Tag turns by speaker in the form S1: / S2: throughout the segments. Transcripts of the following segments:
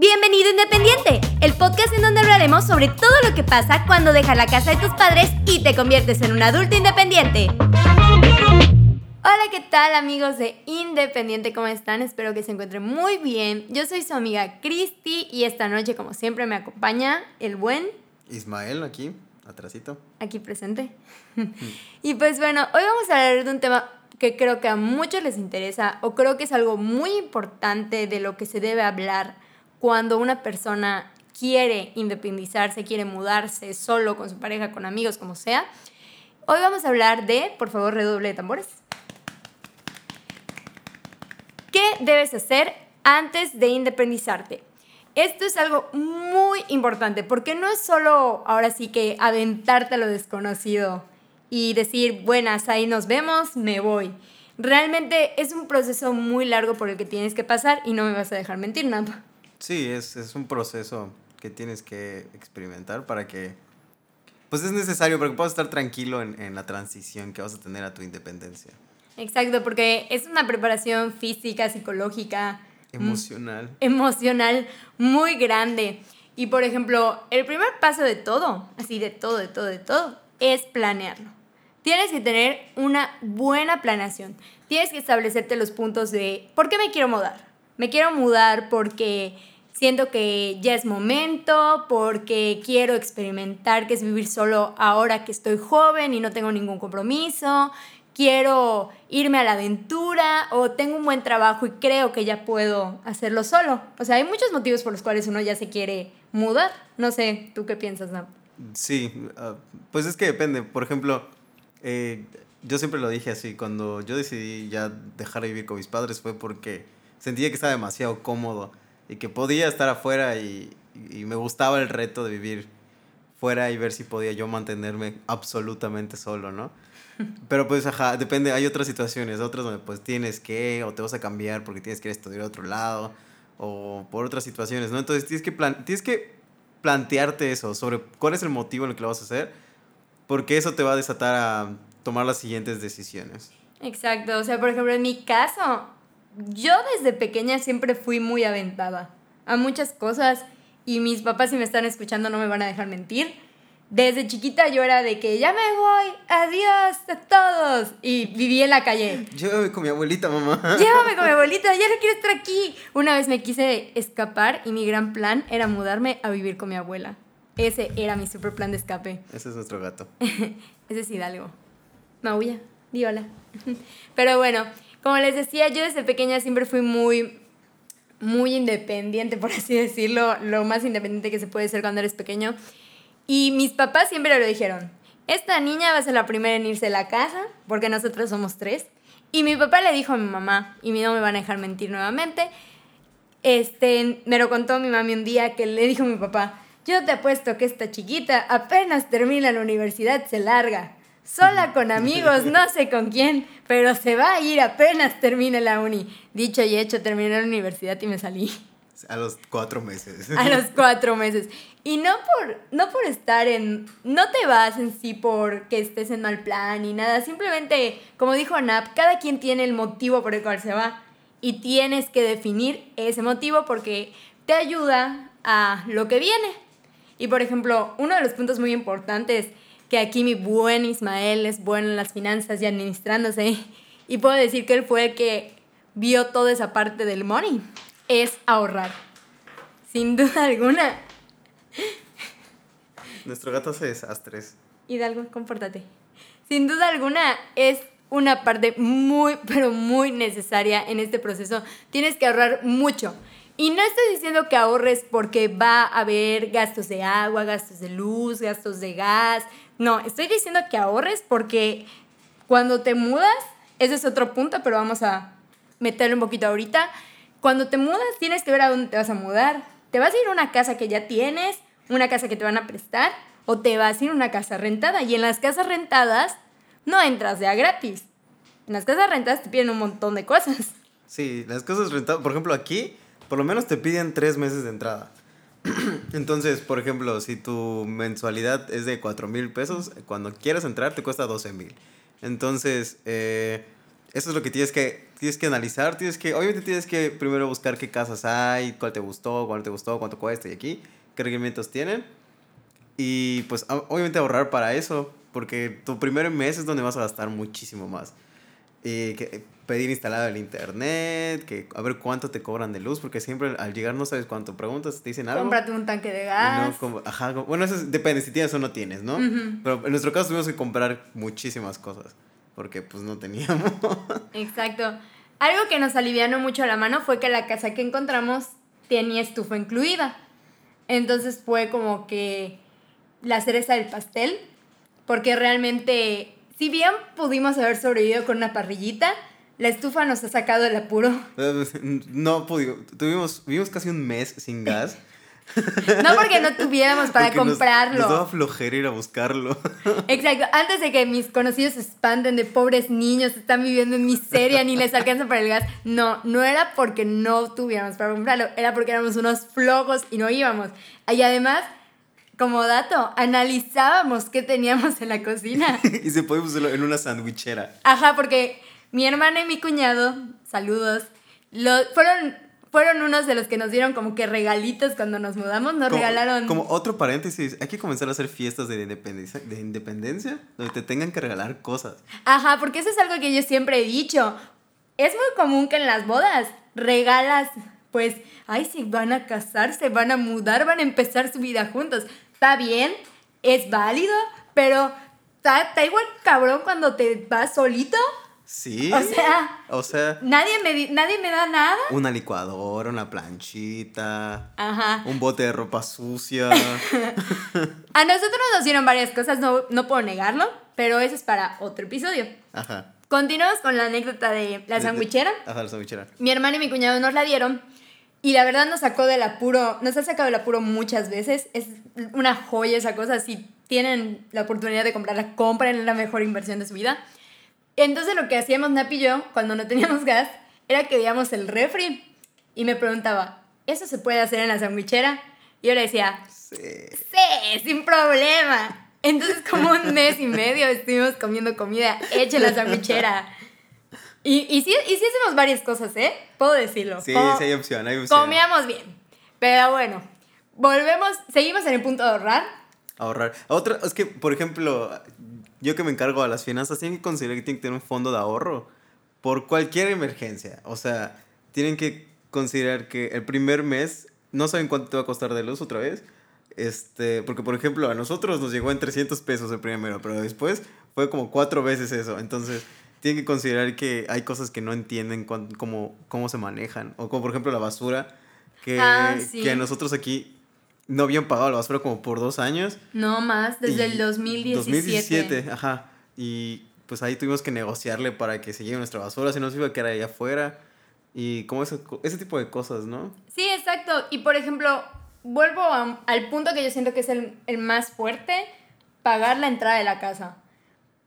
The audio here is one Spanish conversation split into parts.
S1: Bienvenido Independiente, el podcast en donde hablaremos sobre todo lo que pasa cuando dejas la casa de tus padres y te conviertes en un adulto independiente. Hola, ¿qué tal amigos de Independiente? ¿Cómo están? Espero que se encuentren muy bien. Yo soy su amiga Cristi y esta noche, como siempre, me acompaña el buen
S2: Ismael aquí, atrasito.
S1: Aquí presente. y pues bueno, hoy vamos a hablar de un tema que creo que a muchos les interesa o creo que es algo muy importante de lo que se debe hablar cuando una persona quiere independizarse, quiere mudarse solo, con su pareja, con amigos, como sea. Hoy vamos a hablar de, por favor, redoble de tambores. ¿Qué debes hacer antes de independizarte? Esto es algo muy importante porque no es solo ahora sí que aventarte a lo desconocido y decir, buenas, ahí nos vemos, me voy. Realmente es un proceso muy largo por el que tienes que pasar y no me vas a dejar mentir, nada.
S2: Sí, es, es un proceso que tienes que experimentar para que, pues es necesario para que puedas estar tranquilo en, en la transición que vas a tener a tu independencia.
S1: Exacto, porque es una preparación física, psicológica.
S2: Emocional.
S1: Emocional muy grande. Y por ejemplo, el primer paso de todo, así de todo, de todo, de todo, es planearlo. Tienes que tener una buena planeación. Tienes que establecerte los puntos de, ¿por qué me quiero mudar? Me quiero mudar porque siento que ya es momento, porque quiero experimentar qué es vivir solo ahora que estoy joven y no tengo ningún compromiso, quiero irme a la aventura o tengo un buen trabajo y creo que ya puedo hacerlo solo. O sea, hay muchos motivos por los cuales uno ya se quiere mudar. No sé, ¿tú qué piensas, Nam?
S2: Sí, uh, pues es que depende. Por ejemplo, eh, yo siempre lo dije así, cuando yo decidí ya dejar de vivir con mis padres fue porque sentía que estaba demasiado cómodo y que podía estar afuera y, y me gustaba el reto de vivir fuera y ver si podía yo mantenerme absolutamente solo, ¿no? Pero pues, ajá, depende, hay otras situaciones, otras donde pues tienes que, o te vas a cambiar porque tienes que ir a estudiar a otro lado, o por otras situaciones, ¿no? Entonces tienes que, plan tienes que plantearte eso, sobre cuál es el motivo en el que lo vas a hacer, porque eso te va a desatar a tomar las siguientes decisiones.
S1: Exacto, o sea, por ejemplo, en mi caso, yo desde pequeña siempre fui muy aventada a muchas cosas y mis papás si me están escuchando no me van a dejar mentir desde chiquita yo era de que ya me voy, adiós a todos. Y viví en la calle.
S2: Llévame con mi abuelita, mamá.
S1: Llévame con mi abuelita, ya no quiero estar aquí. Una vez me quise escapar y mi gran plan era mudarme a vivir con mi abuela. Ese era mi super plan de escape.
S2: Ese es nuestro gato.
S1: Ese es Hidalgo. Maulla, di hola. Pero bueno, como les decía, yo desde pequeña siempre fui muy, muy independiente, por así decirlo. Lo más independiente que se puede ser cuando eres pequeño. Y mis papás siempre lo dijeron, esta niña va a ser la primera en irse de la casa, porque nosotros somos tres. Y mi papá le dijo a mi mamá, y no me van a dejar mentir nuevamente, este, me lo contó mi mami un día que le dijo a mi papá, yo te apuesto que esta chiquita apenas termina la universidad se larga. Sola con amigos, no sé con quién, pero se va a ir apenas termine la uni. Dicho y hecho, terminé la universidad y me salí.
S2: A los cuatro meses.
S1: A los cuatro meses. Y no por, no por estar en... No te vas en sí porque estés en mal plan ni nada. Simplemente, como dijo Nap, cada quien tiene el motivo por el cual se va. Y tienes que definir ese motivo porque te ayuda a lo que viene. Y por ejemplo, uno de los puntos muy importantes que aquí mi buen Ismael es bueno en las finanzas y administrándose. Y puedo decir que él fue el que vio toda esa parte del money es ahorrar. Sin duda alguna.
S2: Nuestro gato hace desastres.
S1: Hidalgo, compórtate. Sin duda alguna es una parte muy, pero muy necesaria en este proceso. Tienes que ahorrar mucho. Y no estoy diciendo que ahorres porque va a haber gastos de agua, gastos de luz, gastos de gas. No, estoy diciendo que ahorres porque cuando te mudas, ese es otro punto, pero vamos a meterlo un poquito ahorita cuando te mudas tienes que ver a dónde te vas a mudar. ¿Te vas a ir a una casa que ya tienes, una casa que te van a prestar, o te vas a ir a una casa rentada? Y en las casas rentadas no entras de a gratis. En las casas rentadas te piden un montón de cosas.
S2: Sí, las casas rentadas, por ejemplo, aquí, por lo menos te piden tres meses de entrada. Entonces, por ejemplo, si tu mensualidad es de 4 mil pesos, cuando quieras entrar te cuesta 12 mil. Entonces, eh, Eso es lo que tienes que, tienes que analizar. Tienes que, obviamente tienes que primero buscar qué casas hay, cuál te gustó, cuál te gustó, cuánto cuesta y aquí, qué requerimientos tienen. Y pues obviamente ahorrar para eso, porque tu primer mes es donde vas a gastar muchísimo más. Y que, pedir instalado el internet, que a ver cuánto te cobran de luz, porque siempre al llegar no sabes cuánto preguntas, te dicen algo.
S1: Cómprate un tanque de gas.
S2: ajá, bueno, eso depende si tienes o no tienes, ¿no? Pero en nuestro caso tuvimos que comprar muchísimas cosas, porque pues no teníamos.
S1: Exacto. Algo que nos alivianó mucho la mano fue que la casa que encontramos tenía estufa incluida. Entonces fue como que la cereza del pastel, porque realmente, si bien pudimos haber sobrevivido con una parrillita, la estufa nos ha sacado del apuro.
S2: No pudimos, tuvimos, vivimos casi un mes sin gas.
S1: No porque no tuviéramos para comprarlo.
S2: Nos, daba flojera ir a buscarlo.
S1: Exacto. Antes de que mis conocidos se espanten de pobres niños, están viviendo en miseria, ni les alcanza para el gas. No, no era porque no tuviéramos para comprarlo, era porque éramos unos flojos y no íbamos. Y además, como dato, analizábamos qué teníamos en la cocina.
S2: y se podía usarlo en una sandwichera.
S1: Ajá, porque mi hermana y mi cuñado, saludos, lo, fueron, fueron unos de los que nos dieron como que regalitos cuando nos mudamos, nos regalaron...
S2: Como otro paréntesis, hay que comenzar a hacer fiestas de independencia, de independencia donde te tengan que regalar cosas.
S1: Ajá, porque eso es algo que yo siempre he dicho. Es muy común que en las bodas regalas, pues, ay, si van a casarse, van a mudar, van a empezar su vida juntos. Está bien, es válido, pero está, igual cabrón cuando te vas solito
S2: Sí.
S1: O sea.
S2: O sea.
S1: Nadie me, nadie me da nada.
S2: Una licuadora, una planchita.
S1: Ajá.
S2: Un bote de ropa sucia.
S1: a nosotros nos dieron varias cosas, no, no puedo negarlo, pero eso es para otro episodio.
S2: Ajá.
S1: Continuamos con la anécdota de la sandwichera.
S2: Ajá, la sandwichera.
S1: Mi hermano y mi cuñado nos la dieron. Y la verdad nos sacó del apuro, nos ha sacado del apuro muchas veces. Es una joya esa cosa. Si tienen la oportunidad de comprarla, compren la mejor inversión de su vida. Entonces lo que hacíamos Nap y yo, cuando no teníamos gas, era que veíamos el refri y me preguntaba, ¿eso se puede hacer en la sandwichera? Y yo le decía,
S2: sí,
S1: sí sin problema. Entonces como un mes y medio estuvimos comiendo comida hecha en la sandwichera. Y, y, sí, y sí hacemos varias cosas, ¿eh? Puedo decirlo.
S2: Sí, sí hay opción, hay opción.
S1: Comíamos bien. Pero bueno, volvemos, seguimos en el punto de ahorrar.
S2: Ahorrar. Otra, es que, por ejemplo, yo que me encargo de las finanzas, tienen que considerar que tienen que tener un fondo de ahorro por cualquier emergencia. O sea, tienen que considerar que el primer mes no saben cuánto te va a costar de luz otra vez. Este, porque por ejemplo, a nosotros nos llegó en 300 pesos el primero, pero después fue como cuatro veces eso. Entonces, tienen que considerar que hay cosas que no entienden cómo, cómo se manejan. O como por ejemplo la basura, que, ah, que nosotros aquí no habían pagado la basura como por dos años.
S1: No más, desde el 2017. 2017,
S2: ajá. Y pues ahí tuvimos que negociarle para que se lleve nuestra basura, si no se iba a quedar ahí afuera. Y como ese, ese tipo de cosas, ¿no?
S1: Sí, exacto. Y por ejemplo, vuelvo al punto que yo siento que es el, el más fuerte, pagar la entrada de la casa.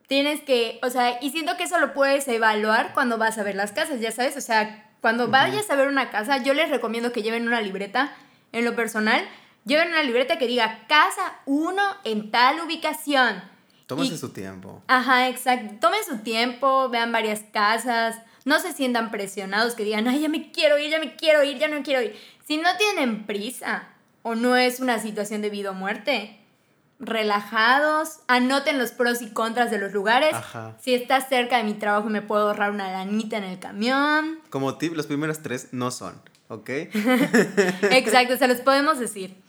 S1: Tienes que, o sea, y siento que eso lo puedes evaluar cuando vas a ver las casas, ya sabes, o sea, cuando vayas a ver una casa, yo les recomiendo que lleven una libreta en lo personal Lleven una libreta que diga casa 1 en tal ubicación.
S2: Tómense su tiempo.
S1: Ajá, exacto. Tomen su tiempo, vean varias casas. No se sientan presionados que digan, ay, ya me quiero ir, ya me quiero ir, ya no quiero ir. Si no tienen prisa o no es una situación de vida o muerte, relajados, anoten los pros y contras de los lugares. Ajá. Si está cerca de mi trabajo me puedo ahorrar una lanita en el camión.
S2: Como tip, los primeros tres no son, ¿ok?
S1: Exacto, se los podemos decir.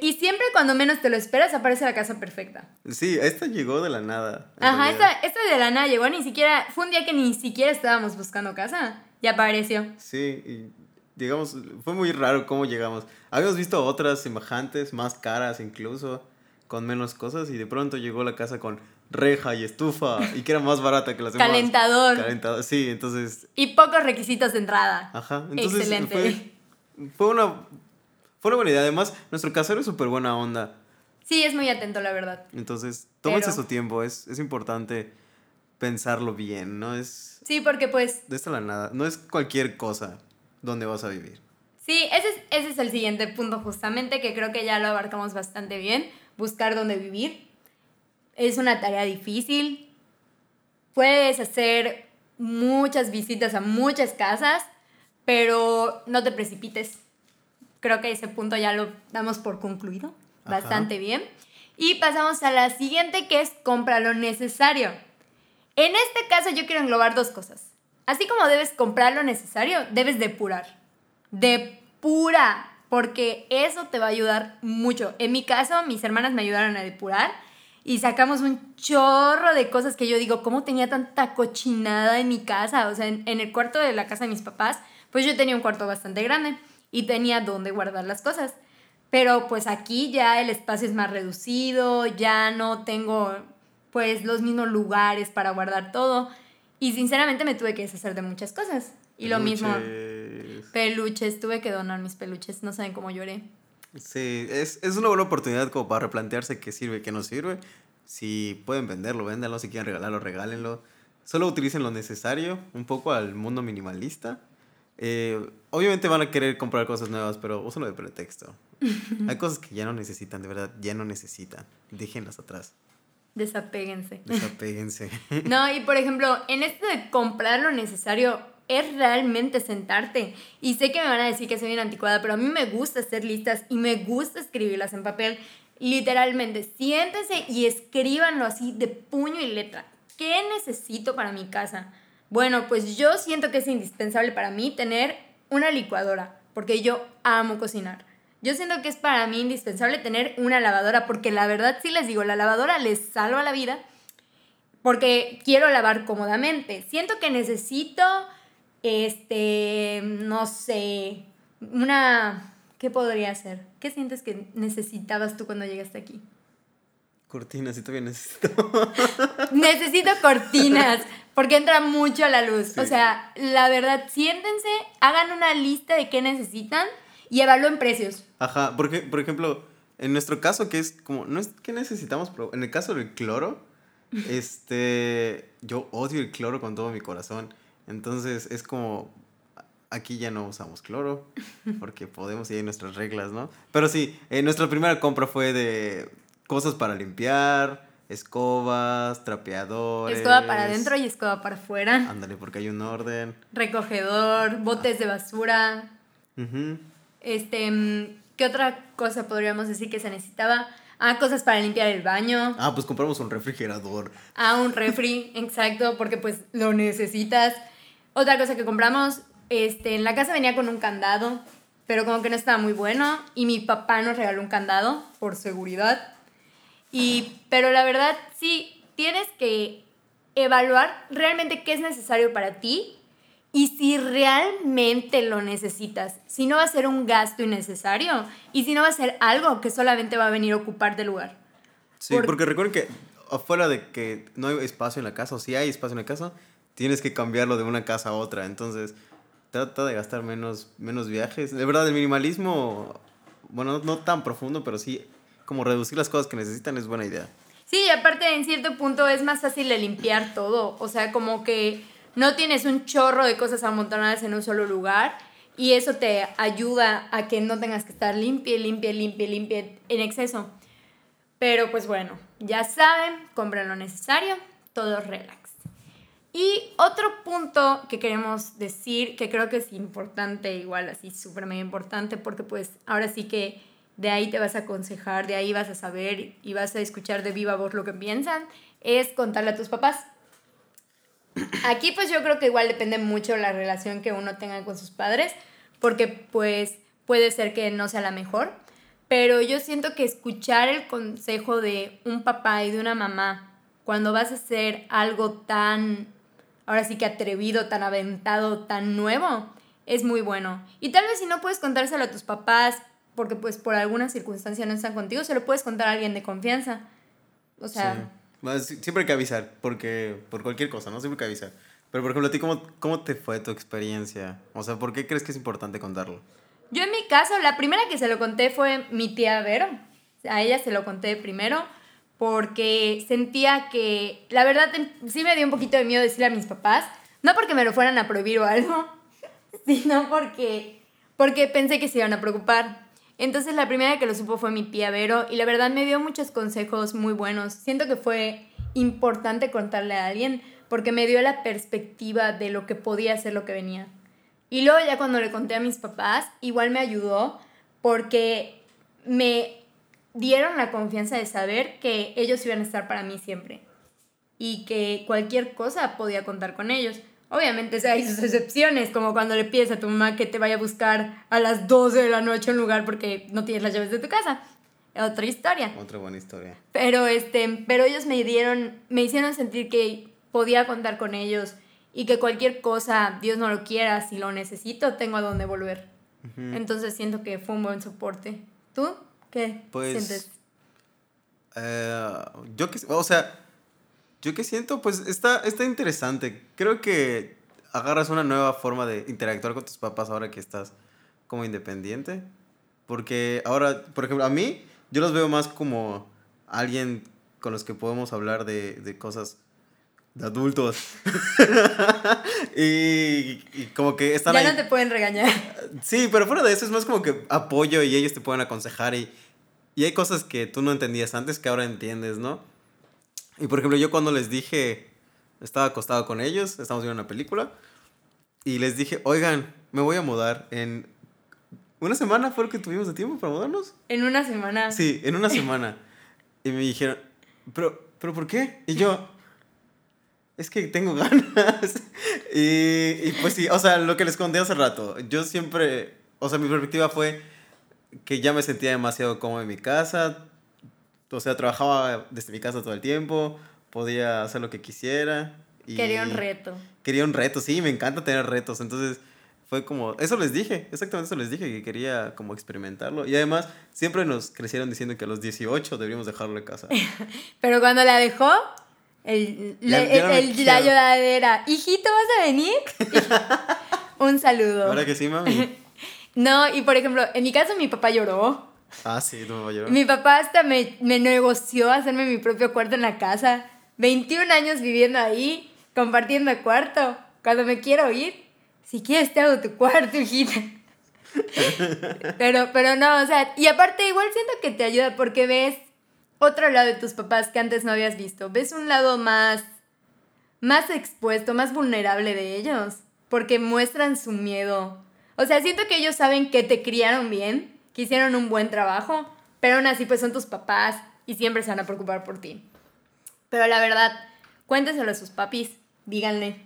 S1: Y siempre cuando menos te lo esperas aparece la casa perfecta.
S2: Sí, esta llegó de la nada.
S1: Ajá, esta, esta, de la nada llegó, ni siquiera, fue un día que ni siquiera estábamos buscando casa, ya apareció.
S2: Sí, y digamos, fue muy raro cómo llegamos. Habíamos visto otras semejantes, más caras incluso, con menos cosas, y de pronto llegó la casa con reja y estufa, y que era más barata que las demás.
S1: Calentador.
S2: Calentador, sí, entonces...
S1: Y pocos requisitos de entrada.
S2: Ajá, entonces Excelente. fue una fue una buena idea. Además, nuestro casero es súper buena onda.
S1: Sí, es muy atento, la verdad.
S2: Entonces, tómense su tiempo. Es, es importante pensarlo bien, ¿no? Es...
S1: Sí, porque pues...
S2: De esta la nada. No es cualquier cosa donde vas a vivir.
S1: Sí, ese es, ese es el siguiente punto justamente, que creo que ya lo abarcamos bastante bien. Buscar dónde vivir. Es una tarea difícil. Puedes hacer muchas visitas a muchas casas, pero no te precipites. Creo que ese punto ya lo damos por concluido. Bastante bien. Y pasamos a la siguiente que es compra lo necesario. En este caso yo quiero englobar dos cosas. Así como debes comprar lo necesario, debes depurar. Depura, porque eso te va a ayudar mucho. En mi caso, mis hermanas me ayudaron a depurar y sacamos un chorro de cosas que yo digo, ¿cómo tenía tanta cochinada en mi casa? O sea, en, el cuarto de la casa de mis papás, pues yo tenía un cuarto bastante grande y tenía donde guardar las cosas. Pero pues aquí ya el espacio es más reducido, ya no tengo pues los mismos lugares para guardar todo. Y sinceramente me tuve que deshacer de muchas cosas. Y lo mismo. Peluches, tuve que donar mis peluches, no saben cómo lloré.
S2: Sí, es, es una buena oportunidad como para replantearse qué sirve, qué no sirve. Si pueden venderlo, véndanlo, si quieren regalarlo, regálenlo. Solo utilicen lo necesario, un poco al mundo minimalista. Eh, obviamente van a querer comprar cosas nuevas, pero úsenlo de pretexto. Hay cosas que ya no necesitan, de verdad, ya no necesitan. Déjenlas atrás.
S1: Desapéguense.
S2: Desapéguense.
S1: no, y por ejemplo, en esto de comprar lo necesario, es realmente sentarte. Y sé que me van a decir que soy una anticuada, pero a mí me gusta hacer listas y me gusta escribirlas en papel. Literalmente, siéntense y escríbanlo así de puño y letra. ¿Qué necesito para mi casa? Bueno, pues yo siento que es indispensable para mí tener una licuadora, porque yo amo cocinar. Yo siento que es para mí indispensable tener una lavadora porque la verdad sí les digo, la lavadora les salva la vida porque quiero lavar cómodamente. Siento que necesito, este, no sé, una... ¿Qué podría ser? ¿Qué sientes que necesitabas tú cuando llegaste aquí?
S2: Cortinas, y todavía necesito.
S1: necesito cortinas, porque entra mucho a la luz. O sea, la verdad, siéntense, hagan una lista de qué necesitan y evalúen precios.
S2: Ajá, porque, por ejemplo, en nuestro caso, que es como, no es que necesitamos, pero en el caso del cloro, este, yo odio el cloro con todo mi corazón. Entonces es como, aquí ya no usamos cloro, porque podemos y hay nuestras reglas, ¿no? Pero sí, eh, nuestra primera compra fue de cosas para limpiar, escobas, trapeadores.
S1: Escoba para adentro y escoba para afuera.
S2: Ándale, porque hay un orden.
S1: Recogedor, botes de basura. Este, mm, ¿qué otra cosa podríamos decir que se necesitaba? Ah, cosas para limpiar el baño.
S2: Ah, pues compramos un refrigerador.
S1: Ah, un refri, exacto, porque pues lo necesitas. Otra cosa que compramos, este, en la casa venía con un candado, pero como que no estaba muy bueno y mi papá nos regaló un candado por seguridad. Y, pero la verdad, sí, tienes que evaluar realmente qué es necesario para ti y si realmente lo necesitas, si no va a ser un gasto innecesario y si no va a ser algo que solamente va a venir a ocupar de lugar.
S2: Sí, porque recuerden que afuera de que no hay espacio en la casa, o si hay espacio en la casa, tienes que cambiarlo de una casa a otra. Entonces, trata de gastar menos, menos viajes. De verdad, el minimalismo, bueno, no tan profundo, pero sí como reducir las cosas que necesitan es buena idea.
S1: Sí, y aparte en cierto punto es más fácil de limpiar todo. O sea, como que no tienes un chorro de cosas amontonadas en un solo lugar y eso te ayuda a que no tengas que estar limpia, limpia, limpia, limpia en exceso. Pero pues bueno, ya saben, compren lo necesario, todo relax. Y otro punto que queremos decir, que creo que es importante, igual así súper mega importante, porque pues ahora sí que de ahí te vas a aconsejar, de ahí vas a saber y vas a escuchar de viva voz lo que piensan, es contarle a tus papás. Aquí pues yo creo que igual depende mucho la relación que uno tenga con sus padres, porque pues puede ser que no sea la mejor, pero yo siento que escuchar el consejo de un papá y de una mamá cuando vas a hacer algo tan, ahora sí que atrevido, tan aventado, tan nuevo, es muy bueno. Y tal vez si no puedes contárselo a tus papás, porque pues por alguna circunstancia no están contigo, se lo puedes contar a alguien de confianza. O sea...
S2: Siempre hay que avisar, porque por cualquier cosa, ¿no? Siempre hay que avisar. Pero, por ejemplo, ¿a ti cómo, cómo te fue tu experiencia? O sea, ¿por qué crees que es importante contarlo?
S1: Yo en mi caso, la primera que se lo conté fue mi tía Vero. A ella se lo conté primero porque sentía que, la verdad, sí me dio un poquito de miedo decirle a mis papás, no porque me lo fueran a prohibir o algo, sino porque, porque pensé que se iban a preocupar. Entonces la primera que lo supo fue mi tía Vero y la verdad me dio muchos consejos muy buenos. Siento que fue importante contarle a alguien porque me dio la perspectiva de lo que podía ser lo que venía. Y luego ya cuando le conté a mis papás, igual me ayudó porque me dieron la confianza de saber que ellos iban a estar para mí siempre y que cualquier cosa podía contar con ellos. Obviamente hay sus excepciones, como cuando le pides a tu mamá que te vaya a buscar a las 12 de la noche en un lugar porque no tienes las llaves de tu casa. Otra historia.
S2: Otra buena historia.
S1: Pero, este, pero ellos me dieron, me hicieron sentir que podía contar con ellos y que cualquier cosa, Dios no lo quiera, si lo necesito, tengo a dónde volver. Entonces siento que fue un buen soporte. ¿Tú qué pues, sientes?
S2: Eh, yo que, o sea, yo que siento, pues está, está interesante. Creo que agarras una nueva forma de interactuar con tus papás ahora que estás como independiente. Porque ahora, por ejemplo, a mí, yo los veo más como alguien con los que podemos hablar de, de cosas de adultos. y, y, como que están
S1: ya no te pueden regañar.
S2: Sí, pero fuera de eso es más como que apoyo y ellos te pueden aconsejar y, y hay cosas que tú no entendías antes que ahora entiendes, ¿no? Y por ejemplo, yo cuando les dije, estaba acostado con ellos, estamos viendo una película, y les dije, oigan, me voy a mudar en... ¿Una semana fue lo que tuvimos de tiempo para mudarnos?
S1: En una semana.
S2: Sí, en una semana. y me dijeron, pero, pero ¿por qué? Y yo, es que tengo ganas. y, y pues sí, o sea, lo que les conté hace rato, yo siempre, o sea, mi perspectiva fue que ya me sentía demasiado cómodo en mi casa, o sea, trabajaba desde mi casa todo el tiempo, podía hacer lo que quisiera.
S1: Y quería un reto.
S2: Quería un reto, sí, me encanta tener retos. Entonces fue como, eso les dije, exactamente eso les dije, que quería como experimentarlo. Y además, siempre nos crecieron diciendo que a los 18 deberíamos dejarlo en casa.
S1: Pero cuando la dejó, el, la, el, la lloradera, hijito, ¿vas a venir? un saludo.
S2: Ahora que sí, mami.
S1: no, y por ejemplo, en mi caso mi papá lloró.
S2: Ah, sí, no me
S1: Mi papá hasta me, me negoció hacerme mi propio cuarto en la casa. 21 años viviendo ahí, compartiendo cuarto. Cuando me quiero ir, si quieres te hago tu cuarto, hijita. pero, pero no, o sea, y aparte igual siento que te ayuda porque ves otro lado de tus papás que antes no habías visto. Ves un lado más, más expuesto, más vulnerable de ellos, porque muestran su miedo. O sea, siento que ellos saben que te criaron bien que hicieron un buen trabajo, pero aún así pues son tus papás y siempre se van a preocupar por ti. Pero la verdad, cuénteselo a sus papis, díganle,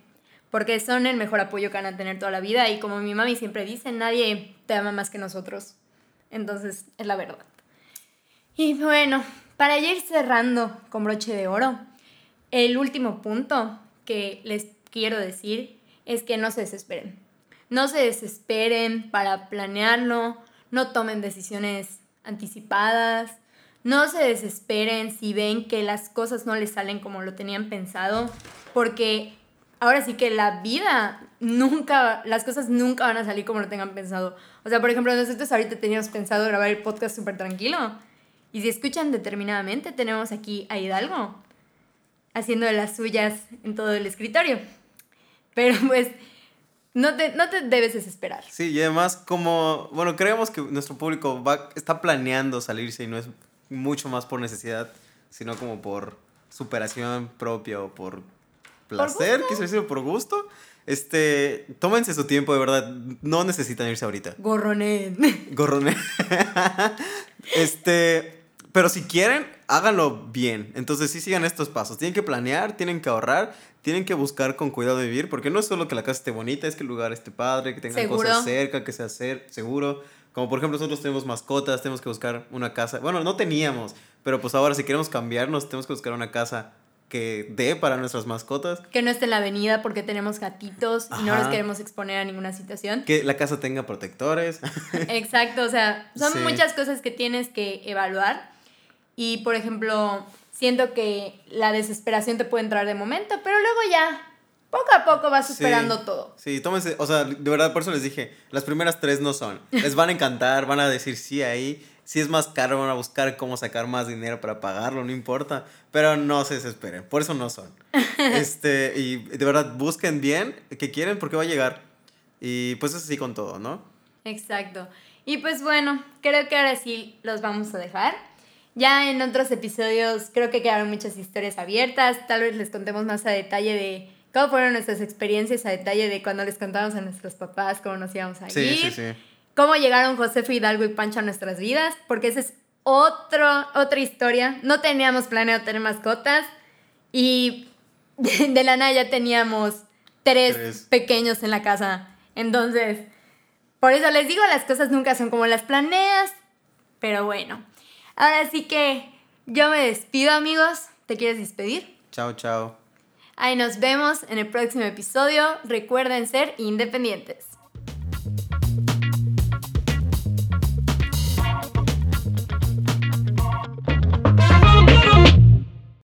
S1: porque son el mejor apoyo que van a tener toda la vida y como mi mami siempre dice, nadie te ama más que nosotros. Entonces, es la verdad. Y bueno, para ir cerrando con broche de oro, el último punto que les quiero decir es que no se desesperen. No se desesperen para planearlo, no tomen decisiones anticipadas, no se desesperen si ven que las cosas no les salen como lo tenían pensado, porque ahora sí que la vida nunca, las cosas nunca van a salir como lo tengan pensado. O sea, por ejemplo, nosotros ahorita teníamos pensado grabar el podcast súper tranquilo. Y si escuchan determinadamente, tenemos aquí a Hidalgo haciendo de las suyas en todo el escritorio. Pero pues no te, no te debes desesperar.
S2: Sí, y además como, bueno, creemos que nuestro público va, está planeando salirse y no es mucho más por necesidad, sino como por superación propia o por placer, quise decir, por gusto. Este, tómense su tiempo, de verdad, no necesitan irse ahorita.
S1: Gorronet.
S2: Gorronet. este, pero si quieren, háganlo bien. Entonces sí sigan estos pasos. Tienen que planear, tienen que ahorrar, tienen que buscar con cuidado de vivir, porque no es solo que la casa esté bonita, es que el lugar esté padre, que tengan cosas cerca, que sea ser, seguro. Como por ejemplo nosotros tenemos mascotas, tenemos que buscar una casa. Bueno, no teníamos, pero pues ahora si queremos cambiarnos, tenemos que buscar una casa que dé para nuestras mascotas.
S1: Que no esté en la avenida porque tenemos gatitos y no los queremos exponer a ninguna situación.
S2: Que la casa tenga protectores.
S1: Exacto, o sea, son muchas cosas que tienes que evaluar y, por ejemplo, siento que la desesperación te puede entrar de momento, pero luego ya, poco a poco vas superando todo.
S2: Sí, tómense, o sea, de verdad, por eso les dije, las primeras tres no son. Les van a encantar, van a decir sí ahí. Si es más caro, van a buscar cómo sacar más dinero para pagarlo, no importa. Pero no se desesperen, por eso no son. este, y de verdad, busquen bien qué quieren porque va a llegar. Y pues es así con todo, ¿no?
S1: Exacto. Y pues bueno, creo que ahora sí los vamos a dejar. Ya en otros episodios creo que quedaron muchas historias abiertas. Tal vez les contemos más a detalle de cómo fueron nuestras experiencias, a detalle de cuando les contamos a nuestros papás cómo nos íbamos a ir.
S2: Sí, sí, sí.
S1: Cómo llegaron Josefo Hidalgo y Pancho a nuestras vidas, porque esa es otro, otra historia. No teníamos planeado tener mascotas y de la nada ya teníamos tres,
S2: Tres.
S1: pequeños en la casa. Entonces, por eso les digo, las cosas nunca son como las planeas. Pero bueno, ahora sí que yo me despido amigos. ¿Te quieres despedir?
S2: Chao, chao.
S1: Ahí nos vemos en el próximo episodio. Recuerden ser independientes.